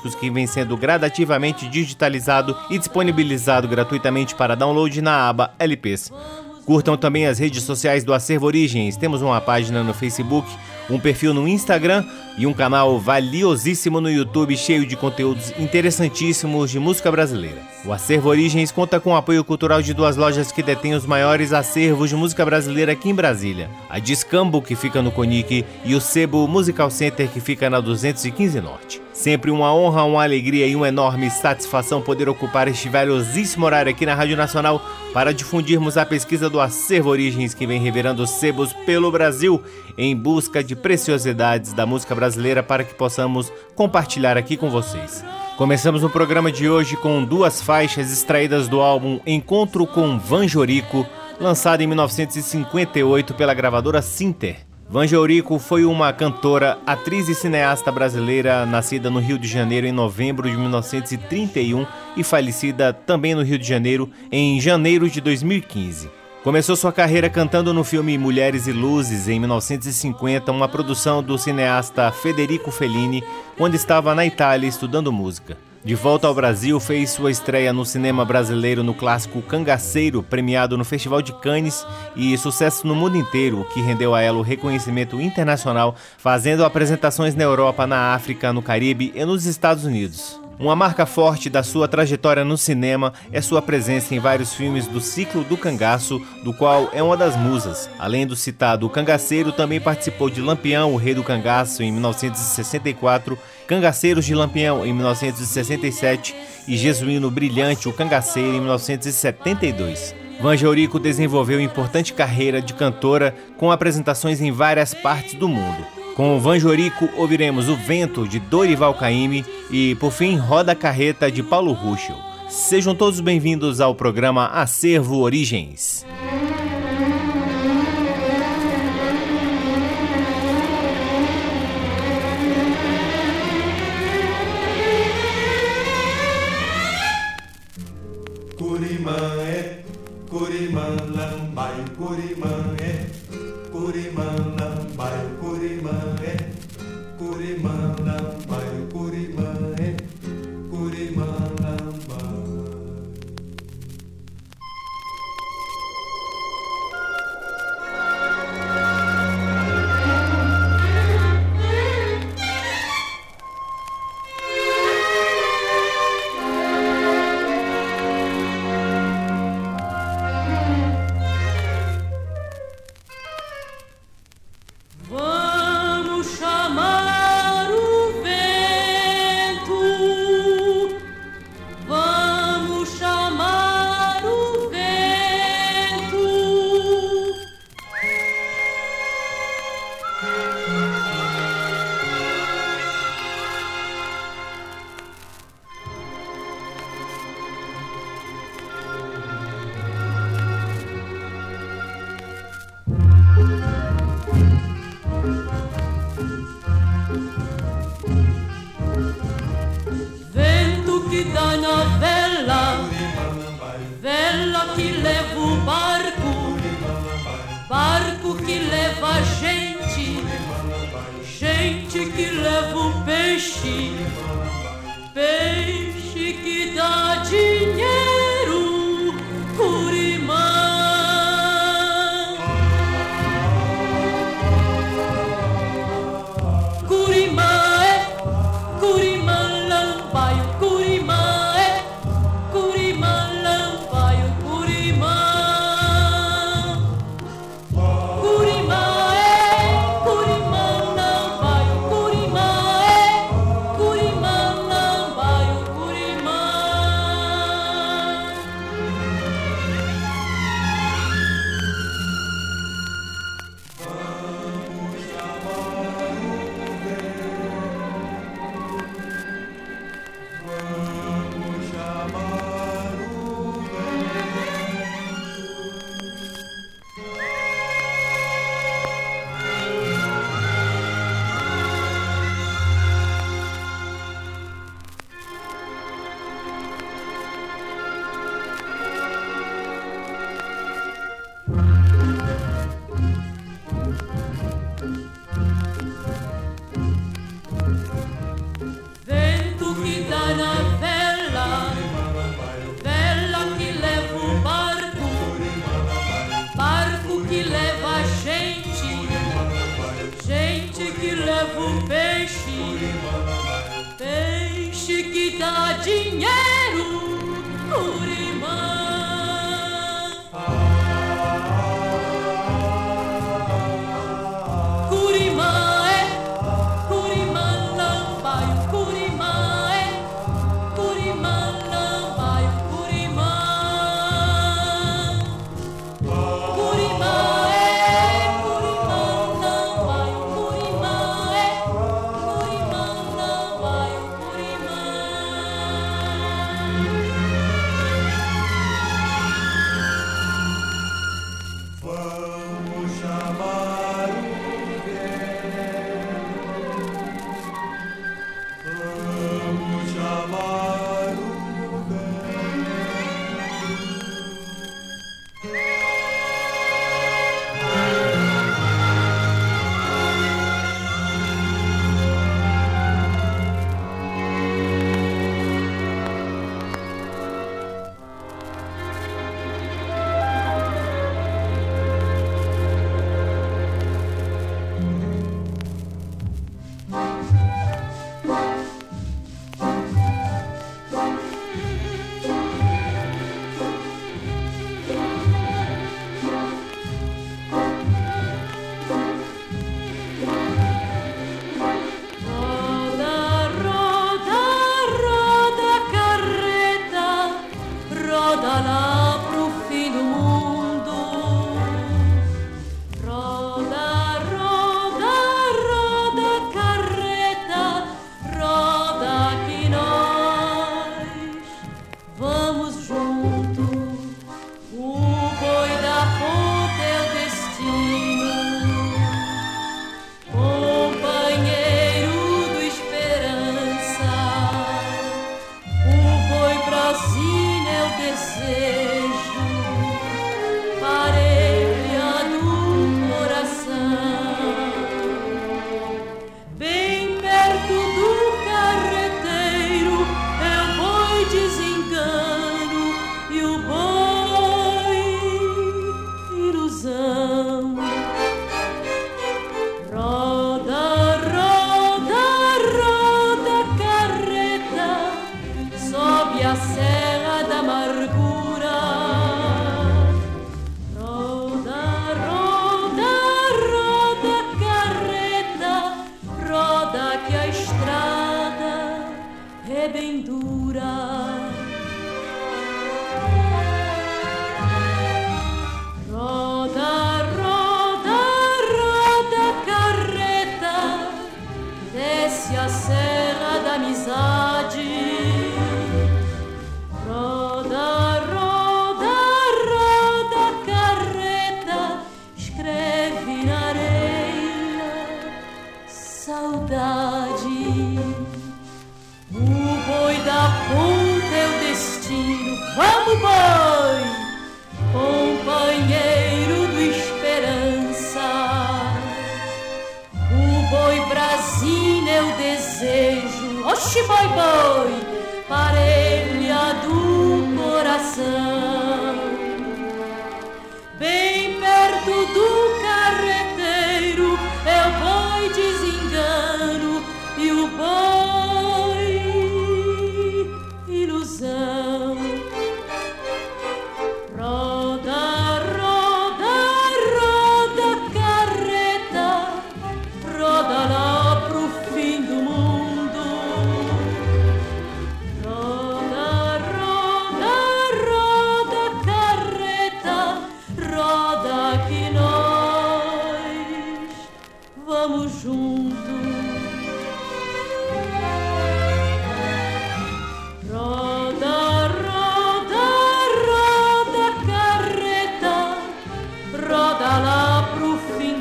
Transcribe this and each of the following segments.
discos que vem sendo gradativamente digitalizado e disponibilizado gratuitamente para download na aba LPs. Curtam também as redes sociais do Acervo Origens. Temos uma página no Facebook, um perfil no Instagram e um canal valiosíssimo no YouTube cheio de conteúdos interessantíssimos de música brasileira. O Acervo Origens conta com o apoio cultural de duas lojas que detêm os maiores acervos de música brasileira aqui em Brasília: a Discambo, que fica no Conic, e o Sebo Musical Center, que fica na 215 Norte. Sempre uma honra, uma alegria e uma enorme satisfação poder ocupar este valiosíssimo horário aqui na Rádio Nacional para difundirmos a pesquisa do Acervo Origens que vem revirando sebos pelo Brasil em busca de preciosidades da música brasileira para que possamos compartilhar aqui com vocês. Começamos o programa de hoje com duas faixas extraídas do álbum Encontro com Vanjorico, lançado em 1958 pela gravadora Sinter. Vangeurico foi uma cantora, atriz e cineasta brasileira nascida no Rio de Janeiro em novembro de 1931 e falecida também no Rio de Janeiro em janeiro de 2015. Começou sua carreira cantando no filme Mulheres e Luzes em 1950, uma produção do cineasta Federico Fellini, quando estava na Itália estudando música. De volta ao Brasil, fez sua estreia no cinema brasileiro no clássico Cangaceiro, premiado no Festival de Cannes e sucesso no mundo inteiro, o que rendeu a ela o reconhecimento internacional, fazendo apresentações na Europa, na África, no Caribe e nos Estados Unidos. Uma marca forte da sua trajetória no cinema é sua presença em vários filmes do ciclo do cangaço, do qual é uma das musas. Além do citado O Cangaceiro, também participou de Lampião, o Rei do Cangaço, em 1964, Cangaceiros de Lampião, em 1967 e Jesuíno Brilhante, o Cangaceiro, em 1972. Vangeurico desenvolveu importante carreira de cantora com apresentações em várias partes do mundo. Com Vanjorico ouviremos O Vento de Dorival Caymmi e, por fim, Roda Carreta de Paulo Ruschel. Sejam todos bem-vindos ao programa Acervo Origens.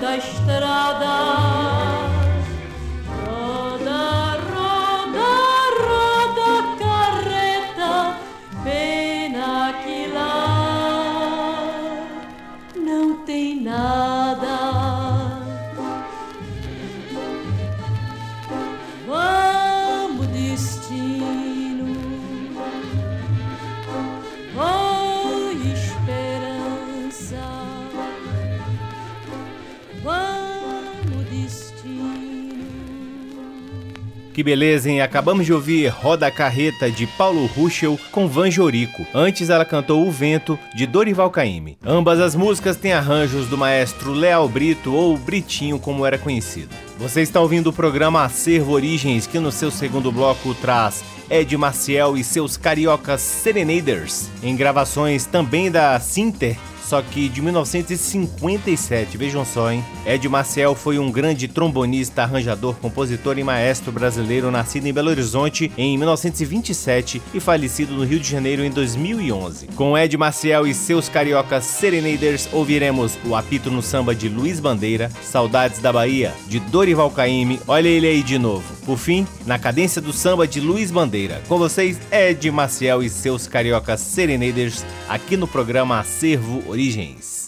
taşlara Que beleza, hein? Acabamos de ouvir Roda Carreta de Paulo Ruschel com Van Jorico. Antes ela cantou O Vento de Dorival Caymmi. Ambas as músicas têm arranjos do maestro Leal Brito ou Britinho como era conhecido. Você está ouvindo o programa Acervo Origens que no seu segundo bloco traz Ed Maciel e seus cariocas Serenaders, em gravações também da Sinter só que de 1957, vejam só, hein? Ed Marcel foi um grande trombonista, arranjador, compositor e maestro brasileiro nascido em Belo Horizonte em 1927 e falecido no Rio de Janeiro em 2011. Com Ed Marcel e seus cariocas Serenaders, ouviremos o apito no samba de Luiz Bandeira, Saudades da Bahia, de Dorival Caymmi, olha ele aí de novo. Por fim, na cadência do samba de Luiz Bandeira. Com vocês, Ed Marcel e seus cariocas Serenaders, aqui no programa Acervo Original origens.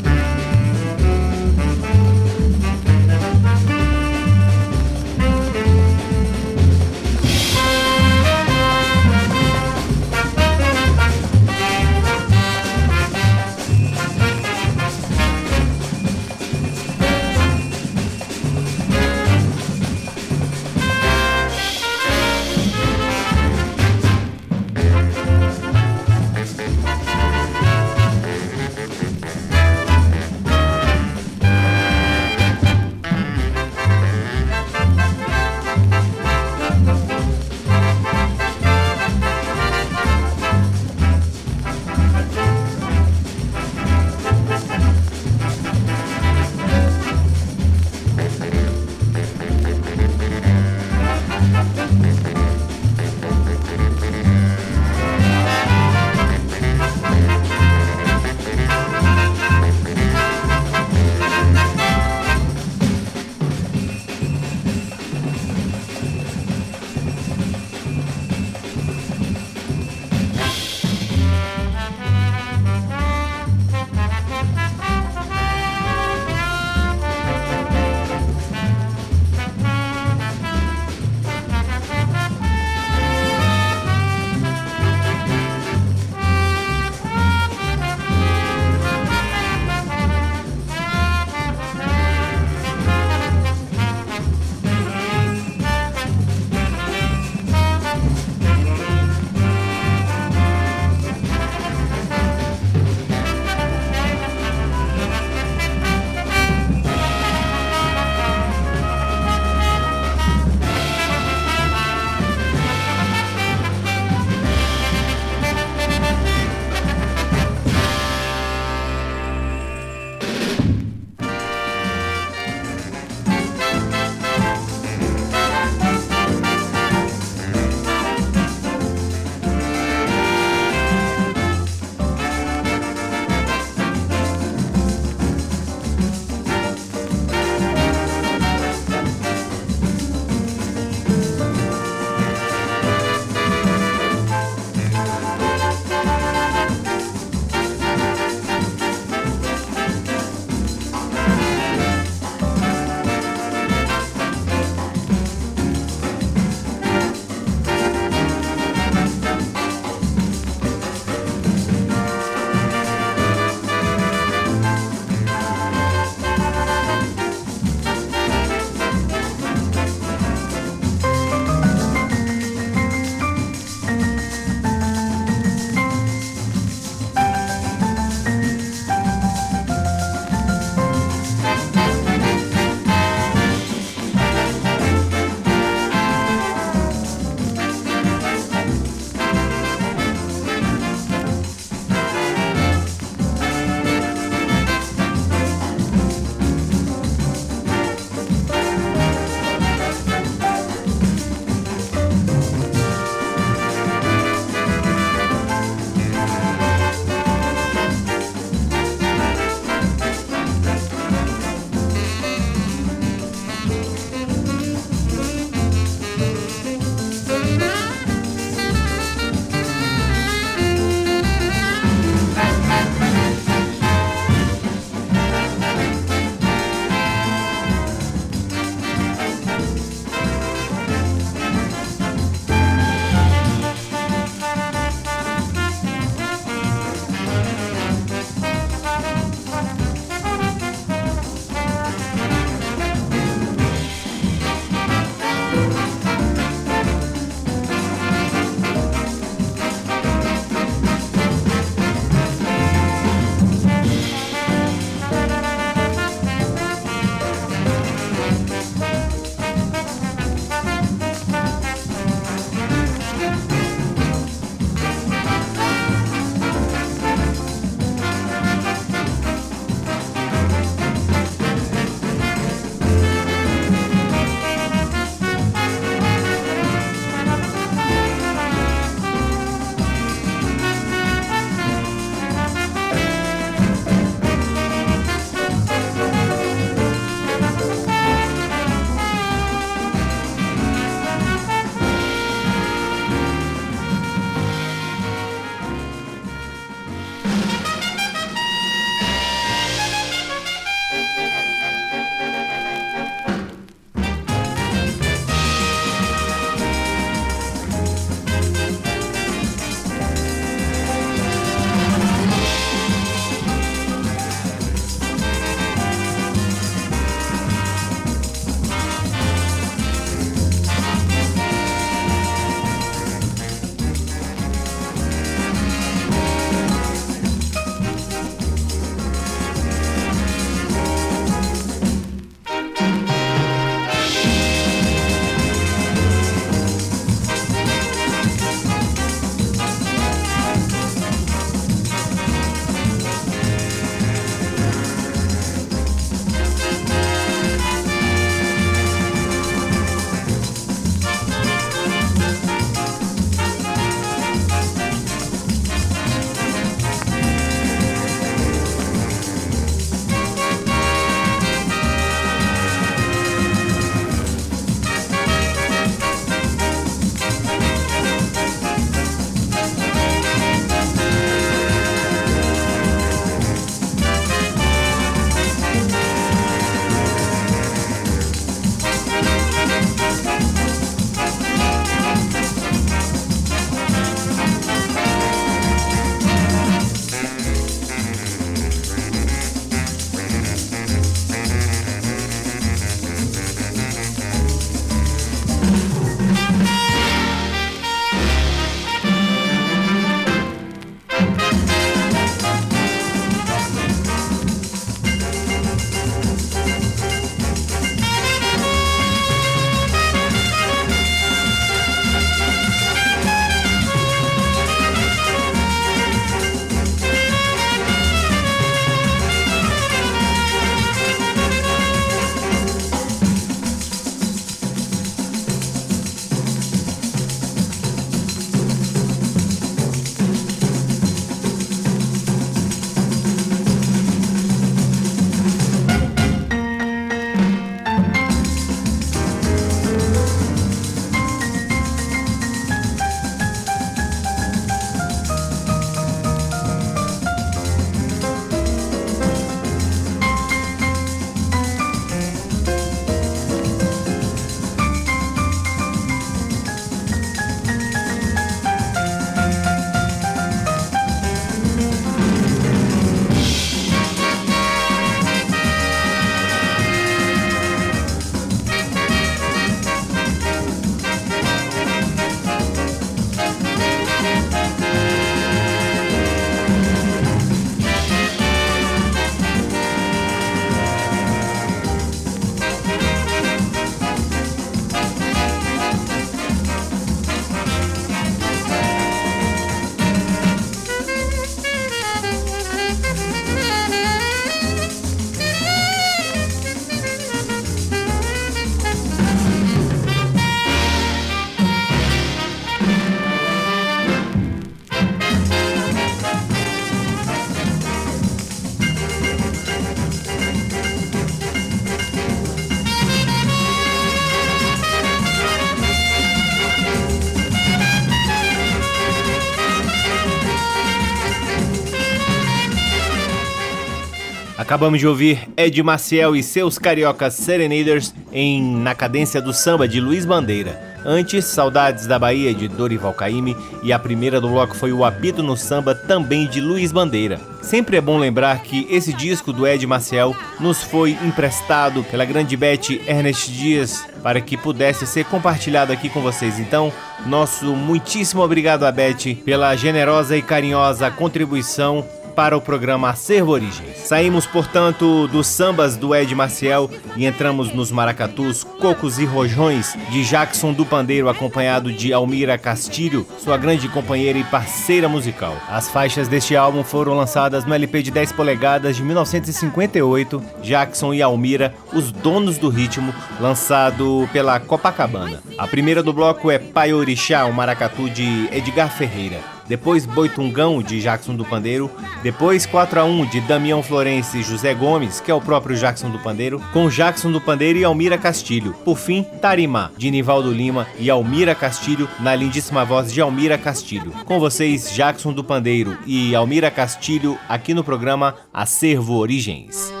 Acabamos de ouvir Ed Maciel e seus cariocas Serenaders em Na Cadência do Samba de Luiz Bandeira. Antes, Saudades da Bahia de Dorival Caymmi e a primeira do bloco foi O Apito no Samba, também de Luiz Bandeira. Sempre é bom lembrar que esse disco do Ed Maciel nos foi emprestado pela grande Beth Ernest Dias para que pudesse ser compartilhado aqui com vocês. Então, nosso muitíssimo obrigado a Beth pela generosa e carinhosa contribuição para o programa Acervo Origens. Saímos, portanto, dos sambas do Ed Maciel e entramos nos maracatus, cocos e rojões de Jackson do Pandeiro, acompanhado de Almira Castilho, sua grande companheira e parceira musical. As faixas deste álbum foram lançadas no LP de 10 polegadas de 1958, Jackson e Almira, os donos do ritmo, lançado pela Copacabana. A primeira do bloco é Pai Orixá, o maracatu de Edgar Ferreira depois Boitungão de Jackson do Pandeiro, depois 4 a 1 de Damião Florense e José Gomes, que é o próprio Jackson do Pandeiro, com Jackson do Pandeiro e Almira Castilho. Por fim, Tarimá, de Nivaldo Lima e Almira Castilho, na lindíssima voz de Almira Castilho. Com vocês, Jackson do Pandeiro e Almira Castilho, aqui no programa Acervo Origens.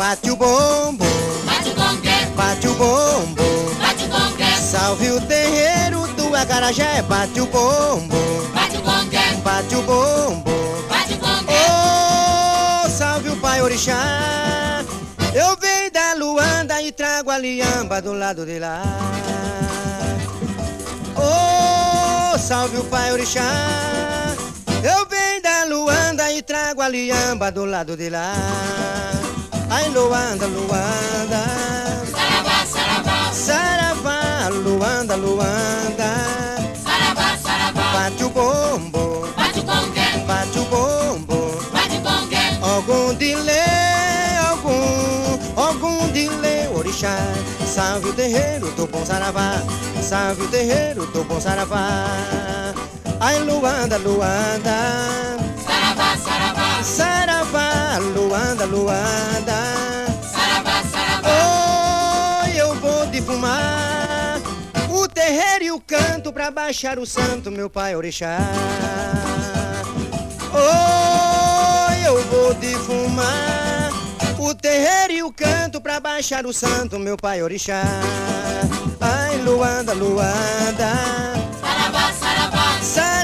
Bate o bombo, Bate o congué, bate o bombo. bate o congué, Salve o terreiro do acarajé, bate o bombo, bate o congué, bate o bombo. bate o Oh, salve o pai orixá. Eu venho da Luanda e trago a liamba do lado de lá. Oh, salve o pai orixá. Eu venho da Luanda e trago a liamba do lado de lá. Ai, Luanda, Luanda. saravá, saravá, Saravá, Luanda, Luanda. saravá, saravá, Bate o bombo, bate o congué, bate o bombo. bate o congué, Algum delay, algum, algum delay, orixá. Salve o terreiro do bom saravá, salve o terreiro do bom saravá. Ai, Luanda, Luanda, saravá, Luanda, Luanda. saravá, saravá, Oi, eu vou defumar o terreiro e o canto pra baixar o santo, meu pai orixá. Oi, eu vou defumar o terreiro e o canto pra baixar o santo, meu pai orixá. Ai, Luanda, Luanda, saravá, saravá, saravá,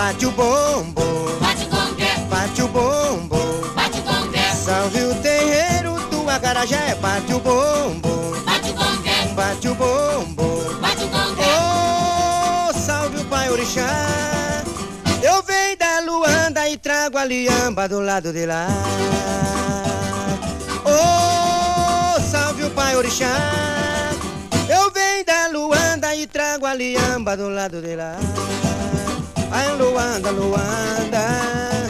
Bate o bombo, bate o congué, bate o bombo. bate o congué, Salve o terreiro do acarajé, bate o bombo, bate o congué, bate o bombo. bate o congué, Oh, salve o pai orixá. Eu venho da Luanda e trago a liamba do lado de lá. Oh, salve o pai orixá. Eu venho da Luanda e trago a liamba do lado de lá. Ai, Luanda, Luanda.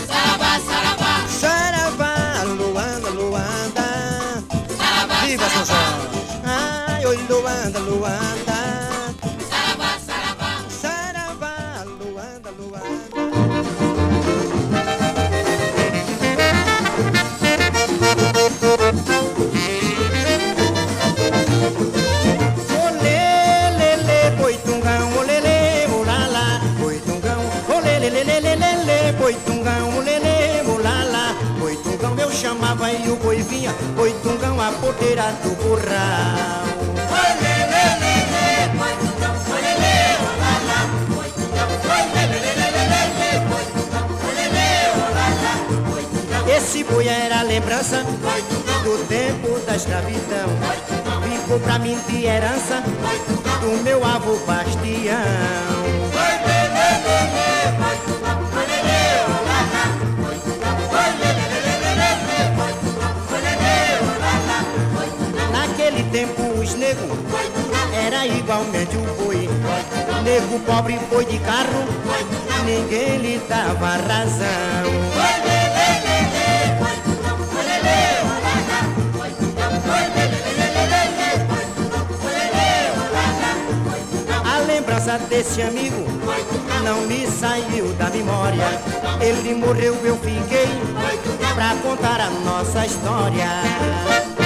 saravá, saravá, Saravá, Luanda, Luanda. saravá, Viva São saravá, Jorge! Ai, oi, Luanda, Luanda. Chamava e o boi vinha, boitungão a porteira do curral. Esse boi era lembrança do tempo da escravidão. Ficou pra mim de herança do meu avô Bastião. tempo os negros era igualmente o boi. Nego pobre foi de carro, ninguém lhe dava razão. A lembrança desse amigo não me saiu da memória. Ele morreu, eu fiquei pra contar a nossa história.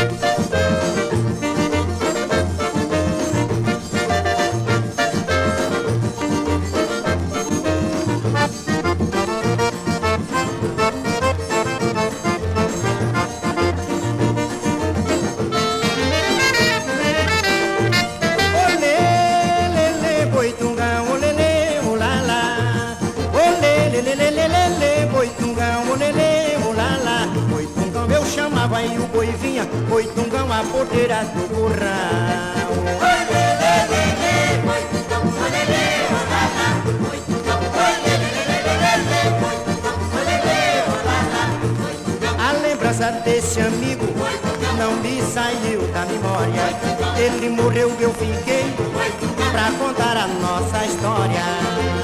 Do. A lembrança desse amigo não me saiu da memória. Ele morreu, eu fiquei pra contar a nossa história.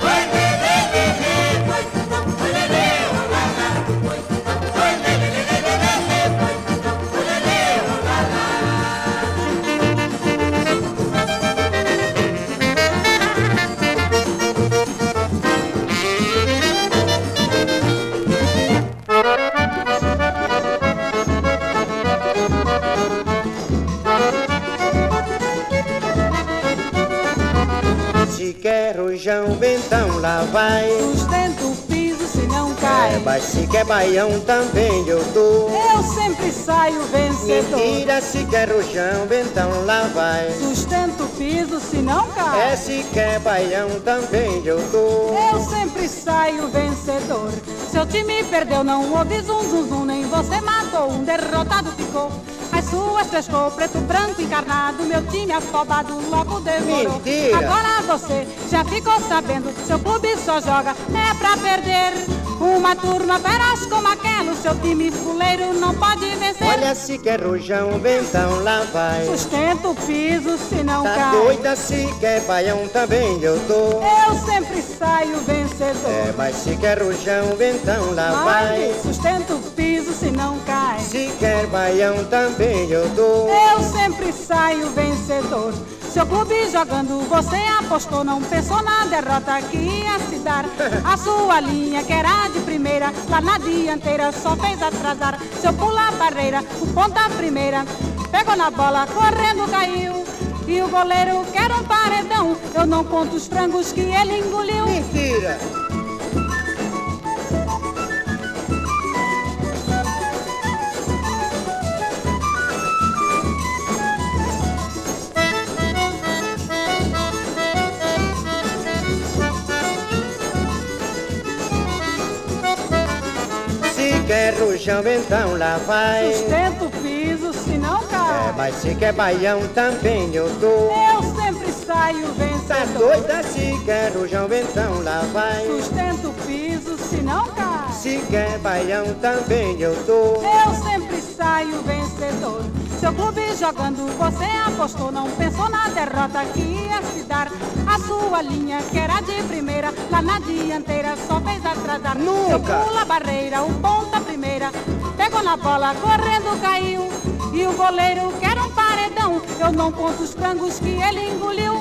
Se quer rojão, então lá vai. Sustento o piso se não cai. É, mas se quer baião também eu dou. Eu sempre saio vencedor. Mentira, se quer rojão, então lá vai. Sustento o piso se não cai. É, se quer baião também eu dou. Eu sempre saio vencedor. Seu time perdeu, não houve zum zum zum, nem você matou, um derrotado ficou. As suas três cor, preto, branco, encarnado, meu time afobado logo devorou. Mentira. Agora você já ficou sabendo, seu clube só joga é pra perder. Uma turma feroz como aquela, o seu time fuleiro não pode vencer. Olha, se quer rojão, então lá vai. Sustenta o piso se não Tá cai. doida, se quer baião também eu dou. Eu sempre saio vencedor. É, mas se quer rojão, então lá Vai, vai. sustenta o piso se não cai. Se quer baião também eu dou. Eu sempre saio vencedor. Seu clube jogando, você apostou, não pensou na derrota que ia se dar. A sua linha, que era de primeira, lá na dianteira, só fez atrasar. Seu pula barreira, o ponta primeira, pegou na bola, correndo caiu. E o goleiro quer um paredão. Eu não conto os frangos que ele engoliu. Mentira! Quer rojão, então lá vai. Sustenta o piso se não É, cai. mas se quer baião também eu dou. Eu sempre saio Tá vencedor. doida, se quer rojão, então lá vai. Sustenta o piso se não cai. Se quer baião também eu dou. Eu sempre saio vencedor. Seu clube jogando, você apostou, não pensou na derrota que ia se dar. A sua linha, que era de primeira, lá na dianteira, só fez atrasar. Nunca. Pula barreira, o ponta primeira, pegou na bola, correndo caiu. E o goleiro quer um paredão. Eu não conto os frangos que ele engoliu.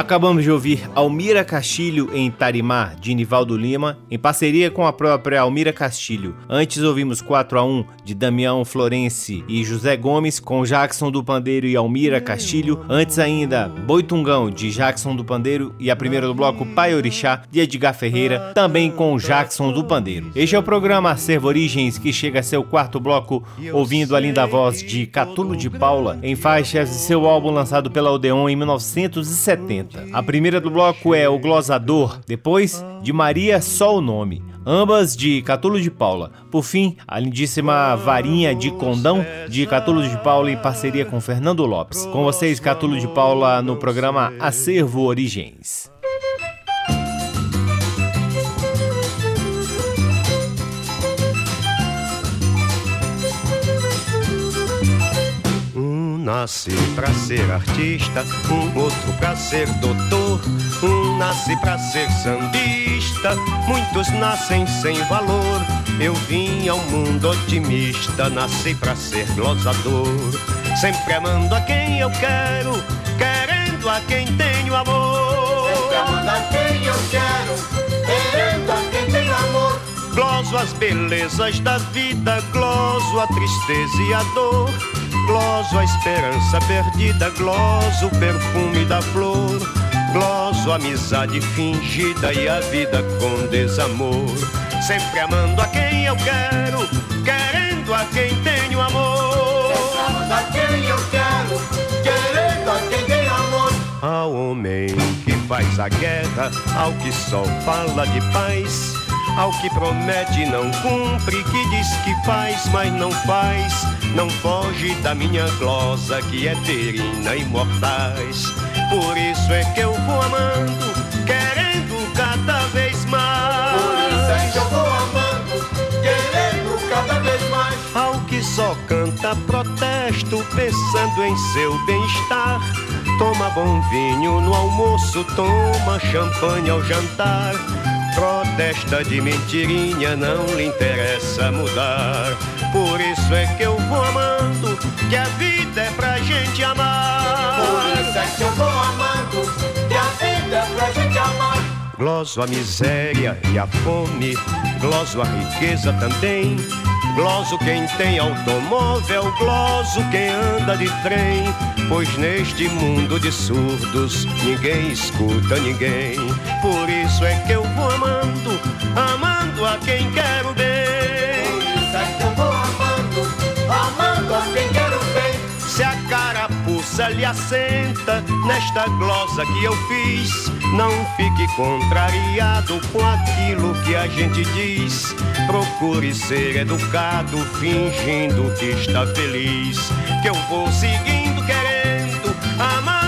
Acabamos de ouvir Almira Castilho em Tarimar, de Nivaldo Lima, em parceria com a própria Almira Castilho. Antes ouvimos 4 a 1 de Damião Florense e José Gomes com Jackson do Pandeiro e Almira Castilho. Antes ainda, Boitungão de Jackson do Pandeiro e a primeira do bloco Pai Orixá de Edgar Ferreira, também com Jackson do Pandeiro. Este é o programa Acervo Origens que chega a seu quarto bloco, ouvindo a linda voz de Catulo de Paula em faixas de seu álbum lançado pela Odeon em 1970. A primeira do bloco é O Glosador, depois de Maria Só o Nome. Ambas de Catulo de Paula. Por fim, a lindíssima Varinha de Condão de Catulo de Paula em parceria com Fernando Lopes. Com vocês, Catulo de Paula, no programa Acervo Origens. Nasce pra ser artista, um outro pra ser doutor, um nasce pra ser sambista, muitos nascem sem valor. Eu vim ao mundo otimista, nasci pra ser glosador, sempre amando a quem eu quero, querendo a quem tenho amor. Sempre amando a quem eu quero, querendo a quem tenho amor. Gloso as belezas da vida, gloso a tristeza e a dor. Gloso a esperança perdida, gloso o perfume da flor. Gloso a amizade fingida e a vida com desamor. Sempre amando a quem eu quero, querendo a quem tenho amor. Amando a quem eu quero, querendo a quem tenho amor. Ao homem que faz a guerra, ao que só fala de paz. Ao que promete não cumpre, que diz que faz, mas não faz. Não foge da minha glosa que é terina e mortais. Por isso é que eu vou amando, querendo cada vez mais. Por isso é que eu vou amando, querendo cada vez mais. Ao que só canta protesto, pensando em seu bem-estar. Toma bom vinho no almoço, toma champanhe ao jantar. Protesta de mentirinha, não lhe interessa mudar. Por isso é que eu vou amando, que a vida é pra gente amar. Por isso é que eu vou amando, que a vida é pra gente amar. Gloso a miséria e a fome, gloso a riqueza também. Gloso quem tem automóvel, gloso quem anda de trem. Pois neste mundo de surdos ninguém escuta ninguém. Por isso é que eu vou amando, amando a quem quero bem. Por isso é que eu vou amando, amando a quem quero bem. Se a carapuça lhe assenta nesta glosa que eu fiz, não fique contrariado com aquilo que a gente diz. Procure ser educado, fingindo que está feliz. Que eu vou seguindo querendo, amando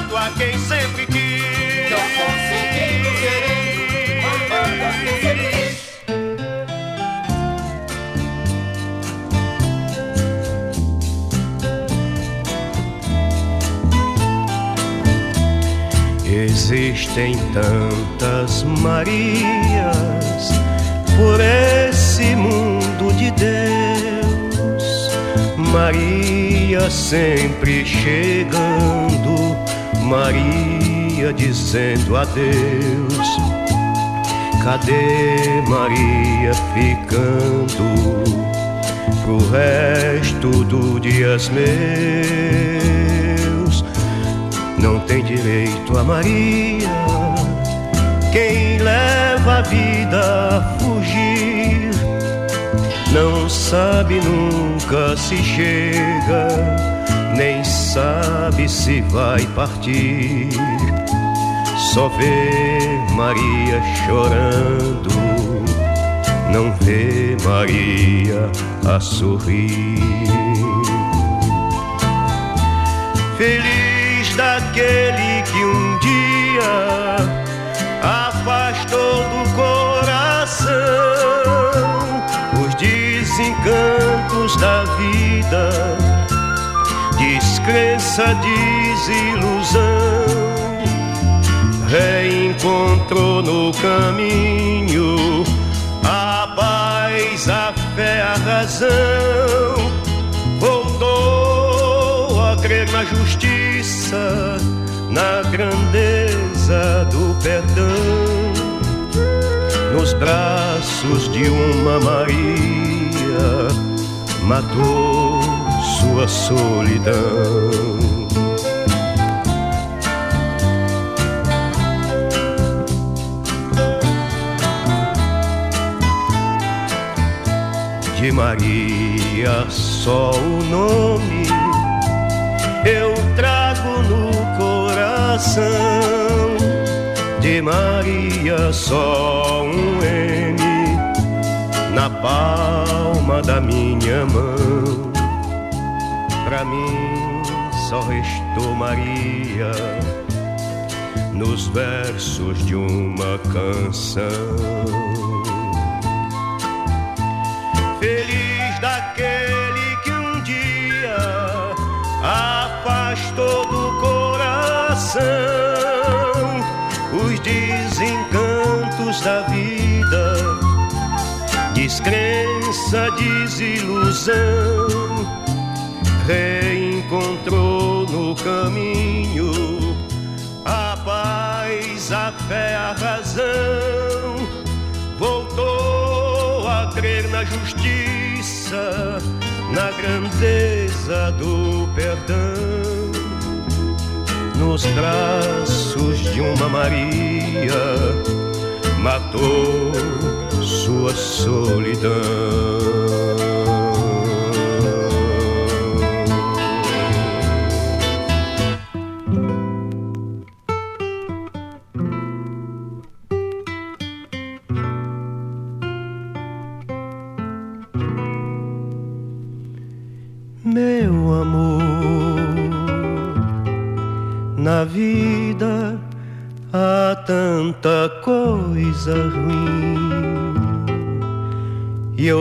Existem tantas Marias por esse mundo de Deus. Maria sempre chegando, Maria dizendo adeus. Cadê Maria ficando pro resto do dias meus? Não tem direito a Maria quem leva a vida a fugir. Não sabe nunca se chega, nem sabe se vai partir. só vê Maria chorando, não vê Maria a sorrir. Feliz daquele que um dia afastou do coração os desencantos da vida, descrença, desilusão. Reencontrou no caminho a paz, a fé, a razão. Voltou a crer na justiça, na grandeza do perdão nos braços de uma Maria, matou sua solidão. De Maria só o nome eu coração de Maria só um M na palma da minha mão. Pra mim só restou Maria nos versos de uma canção. Feliz coração os desencantos da vida, descrença, desilusão, reencontrou no caminho a paz, a fé, a razão, voltou a crer na justiça, na grandeza do perdão nos braços de uma Maria, matou sua solidão.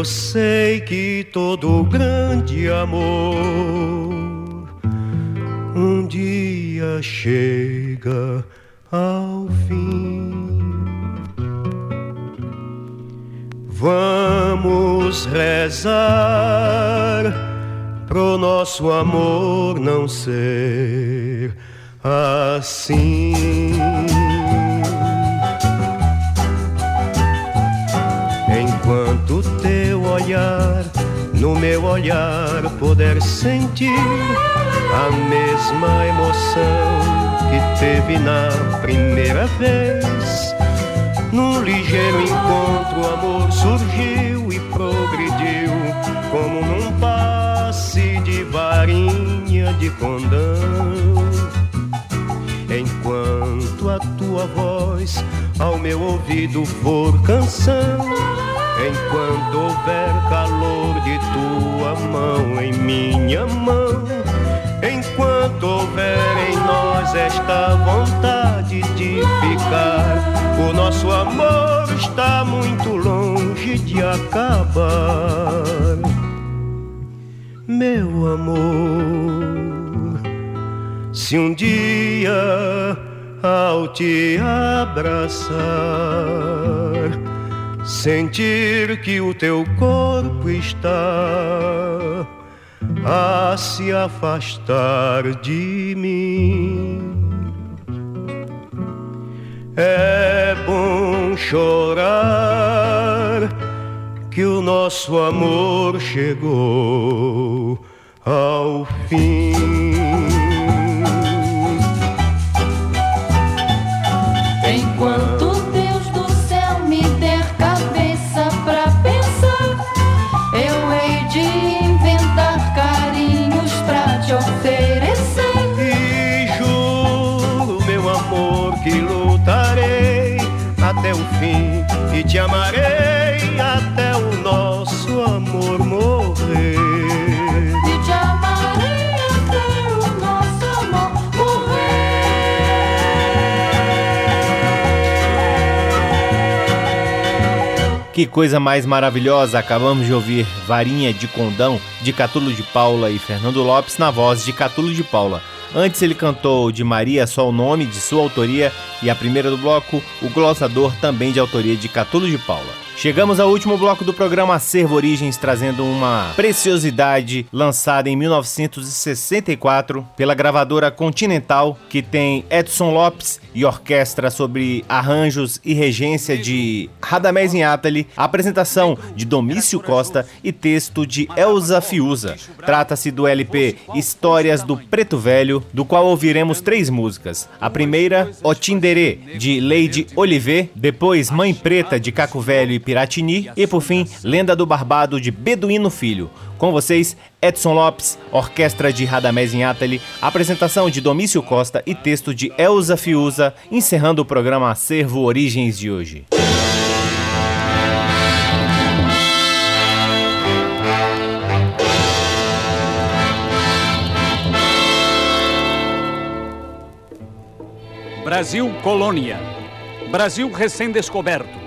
Eu sei que todo grande amor um dia chega ao fim. Vamos rezar pro nosso amor não ser assim. No meu olhar puder sentir a mesma emoção que teve na primeira vez. Num ligeiro encontro, o amor surgiu e progrediu como num passe de varinha de condão. Enquanto a tua voz ao meu ouvido for canção, enquanto houver calor de tua mão em minha mão, enquanto houver em nós esta vontade de ficar, o nosso amor está muito longe de acabar. Meu amor, se um dia ao te abraçar, sentir que o teu corpo está a se afastar de mim. É bom chorar que o nosso amor chegou ao fim. Até o fim e te amarei até o nosso amor morrer. E te amarei até o nosso amor morrer. Que coisa mais maravilhosa! Acabamos de ouvir Varinha de Condão, de Catulo de Paula e Fernando Lopes, na voz de Catulo de Paula. Antes ele cantou de Maria só o nome, de sua autoria, e a primeira do bloco, o Glossador, também de autoria de Catulo de Paula. Chegamos ao último bloco do programa Acervo Origens, trazendo uma preciosidade lançada em 1964 pela gravadora Continental, que tem Edson Lopes e orquestra sobre arranjos e regência de Radamés Inátali, apresentação de Domício Costa e texto de Elza Fiuza. Trata-se do LP Histórias do Preto Velho, do qual ouviremos três músicas. A primeira, O Tinderê, de Lady Oliver, depois Mãe Preta, de Caco Velho e Piratini e por fim Lenda do Barbado de Beduíno Filho. Com vocês, Edson Lopes, orquestra de Radamés Inátali, apresentação de Domício Costa e texto de Elza Fiuza, encerrando o programa Acervo Origens de hoje. Brasil colônia. Brasil recém-descoberto.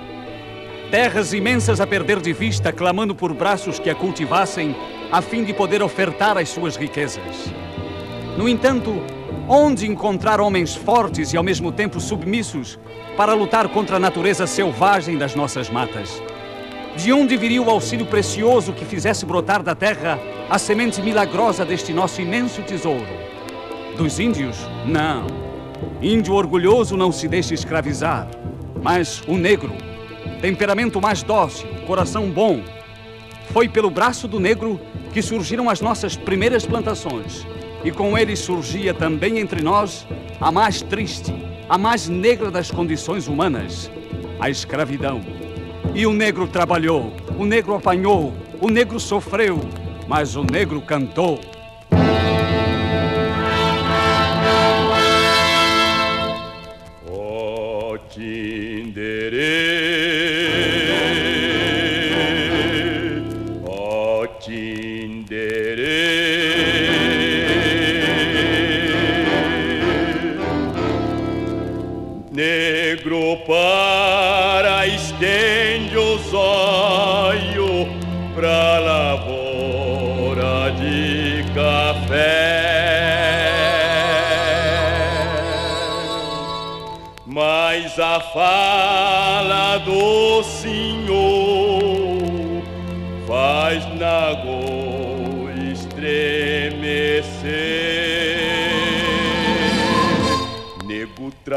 Terras imensas a perder de vista, clamando por braços que a cultivassem, a fim de poder ofertar as suas riquezas. No entanto, onde encontrar homens fortes e ao mesmo tempo submissos para lutar contra a natureza selvagem das nossas matas? De onde viria o auxílio precioso que fizesse brotar da terra a semente milagrosa deste nosso imenso tesouro? Dos índios? Não. Índio orgulhoso não se deixa escravizar, mas o negro, temperamento mais dócil, coração bom. Foi pelo braço do negro que surgiram as nossas primeiras plantações, e com ele surgia também entre nós a mais triste, a mais negra das condições humanas, a escravidão. E o negro trabalhou, o negro apanhou, o negro sofreu, mas o negro cantou. Ó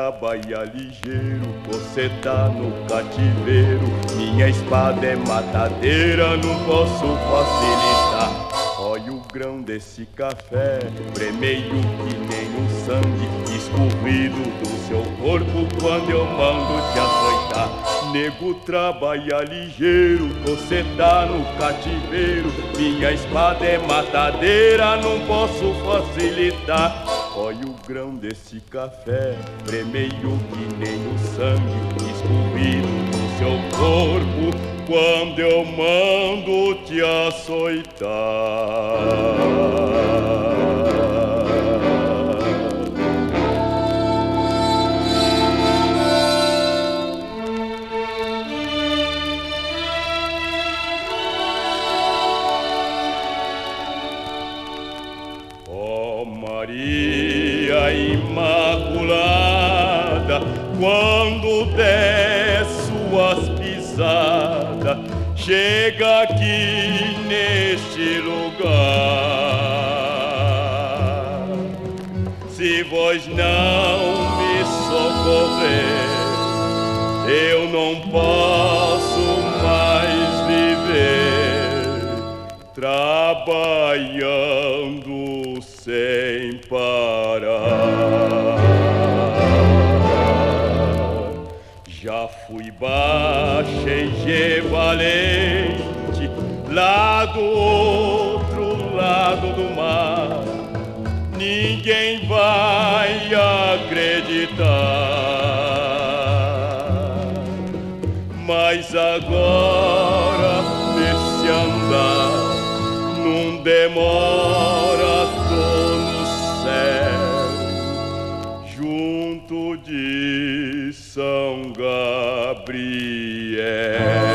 trabalha ligeiro, você tá no cativeiro. Minha espada é matadeira, não posso facilitar. Olha o grão desse café, premeio que nem um sangue escorrido do seu corpo quando eu mando te açoitar. Nego trabalha ligeiro, você tá no cativeiro. Minha espada é matadeira, não posso facilitar. Olha o grão desse café, premeio que nem um sangue escorrido do seu corpo quando eu mando te açoitar. Quando der suas pisadas, chega aqui neste lugar. Se vós não me socorrer, eu não posso mais viver trabalhando baixa e valente lá do outro lado do mar. Ninguém vai acreditar. Mas agora, nesse andar, não demora, tô no céu, junto de São Gabriel.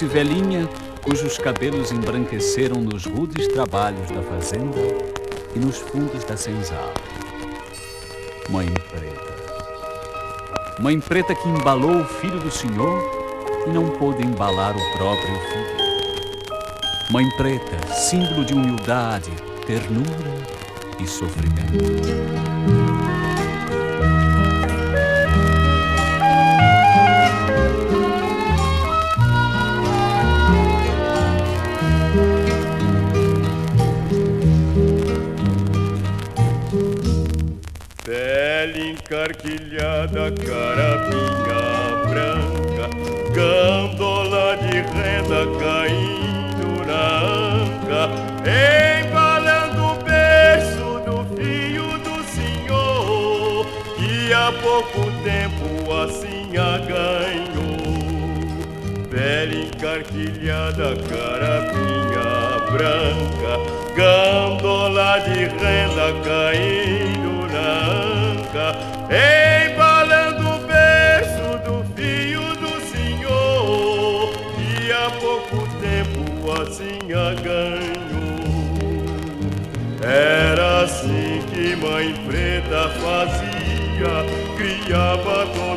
Doce velhinha, cujos cabelos embranqueceram nos rudes trabalhos da fazenda e nos fundos da senzala. Mãe Preta. Mãe Preta que embalou o filho do Senhor e não pôde embalar o próprio filho. Mãe Preta, símbolo de humildade, ternura e sofrimento. Encarquilhada, carapinha branca, gândola de renda caindo na anca, embalando o berço do filho do senhor, que há pouco tempo assim a ganhou. Era assim que mãe preta fazia, criava todos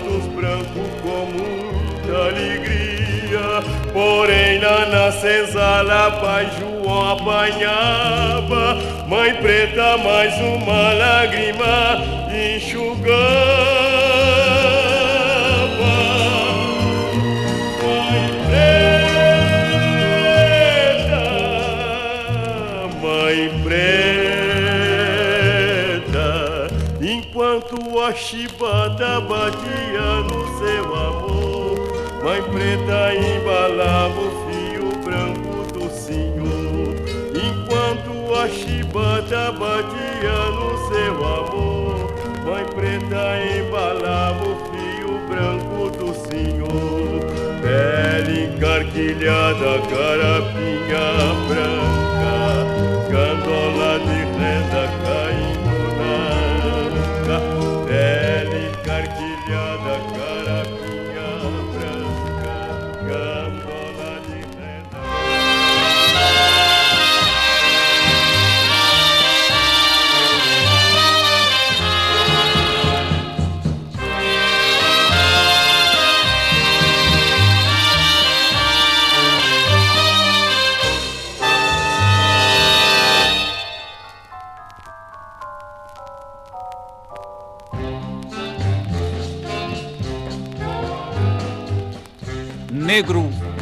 Porém, lá na senzala, pai João apanhava, mãe preta, mais uma lágrima enxugava. Mãe preta, mãe preta, enquanto a chibata batia no mãe preta embalava o fio branco do senhor, enquanto a chibata batia no seu amor, mãe preta embalava o fio branco do senhor, pele encarquilhada, carapinha branca,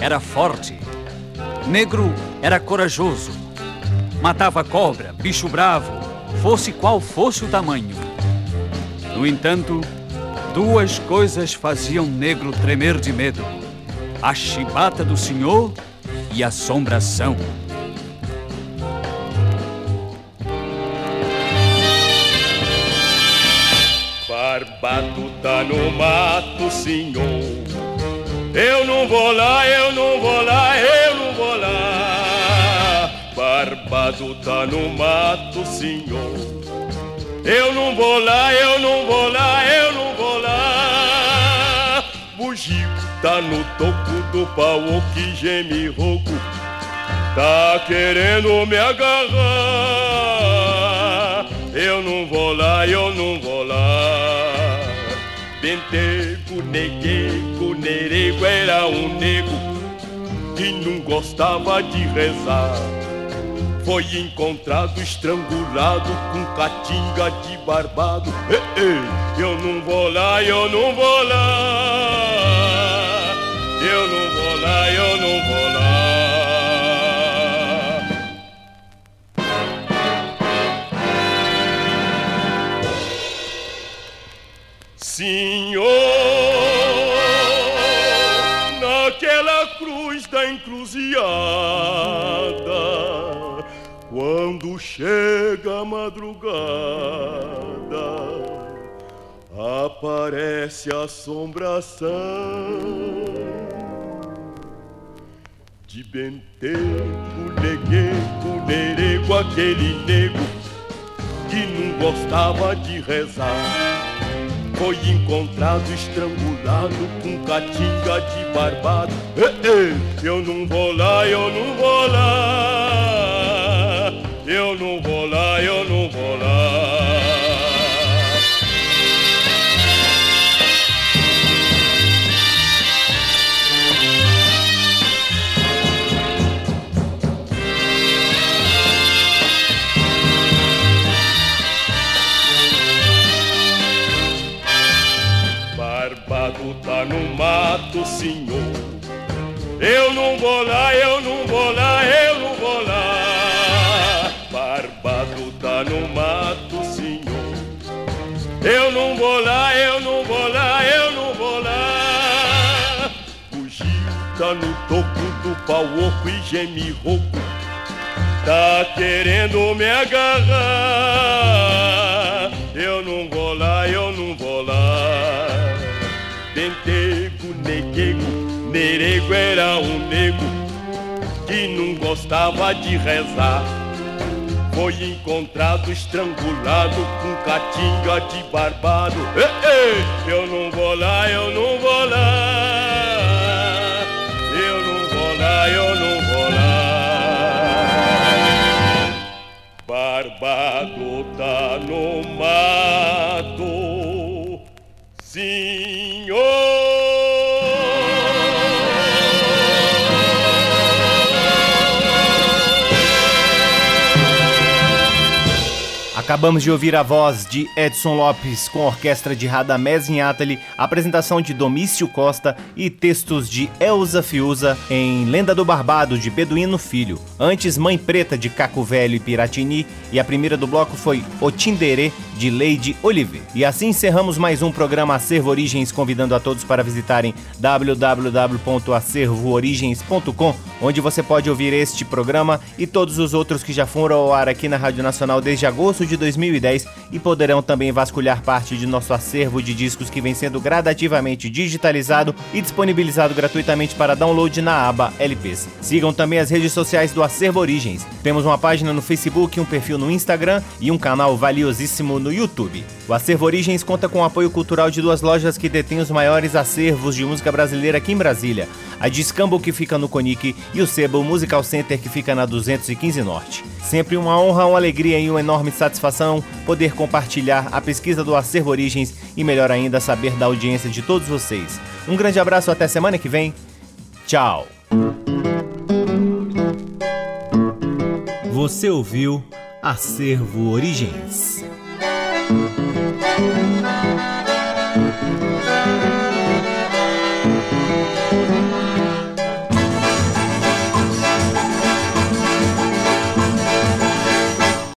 era forte. Negro era corajoso. Matava cobra, bicho bravo, fosse qual fosse o tamanho. No entanto, duas coisas faziam negro tremer de medo: a chibata do senhor e a assombração. Barbado tá no mato, senhor. Eu não vou lá, eu não vou lá, eu não vou lá. Barbado tá no mato, senhor. Eu não vou lá, eu não vou lá, eu não vou lá. Bugio tá no toco do pau, que geme rouco. Tá querendo me agarrar. eu não vou lá, eu não vou lá. Pentego, neguego, nerego era um nego que não gostava de rezar. Foi encontrado estrangulado com catinga de barbado. Ei, ei, eu não vou lá, eu não vou lá. Eu não vou lá, eu não vou Senhor, naquela cruz da encruzilhada, quando chega a madrugada, aparece a assombração de benteco, negueco, nerego, aquele nego que não gostava de rezar. Foi encontrado estrangulado com catinga de barbado. Eu não vou lá, eu não vou lá. Eu não vou lá, eu não vou lá. Eu não vou lá, eu não vou lá, eu não vou lá. Barbado tá no mato, senhor. Eu não vou lá, eu não vou lá, eu não vou lá. O Gil tá no toco do pau oco e geme rouco. Tá querendo me agarrar. Eu não vou lá, eu não vou lá. Pentego, neguego, nerego era um nego que não gostava de rezar. Foi encontrado estrangulado com catinga de barbado. Ei, ei, eu não vou lá, eu não vou lá. Acabamos de ouvir a voz de Edson Lopes com a orquestra de Radamés Inátali, apresentação de Domício Costa e textos de Elza Fiuza em Lenda do Barbado de Beduíno Filho. Antes, Mãe Preta de Caco Velho e Piratini e a primeira do bloco foi O Tinderê de Lady Oliver. E assim encerramos mais um programa Acervo Origens, convidando a todos para visitarem www.acervoorigens.com, onde você pode ouvir este programa e todos os outros que já foram ao ar aqui na Rádio Nacional desde agosto de 2010 e poderão também vasculhar parte de nosso acervo de discos que vem sendo gradativamente digitalizado e disponibilizado gratuitamente para download na aba LPs. Sigam também as redes sociais do Acervo Origens. Temos uma página no Facebook, um perfil no Instagram e um canal valiosíssimo no YouTube. O Acervo Origens conta com o apoio cultural de duas lojas que detêm os maiores acervos de música brasileira aqui em Brasília. A Discambo que fica no Conic e o Sebo Musical Center que fica na 215 Norte. Sempre uma honra, uma alegria e uma enorme satisfação poder compartilhar a pesquisa do Acervo Origens e melhor ainda saber da audiência de todos vocês. Um grande abraço até semana que vem. Tchau. Você ouviu Acervo Origens. Thank you.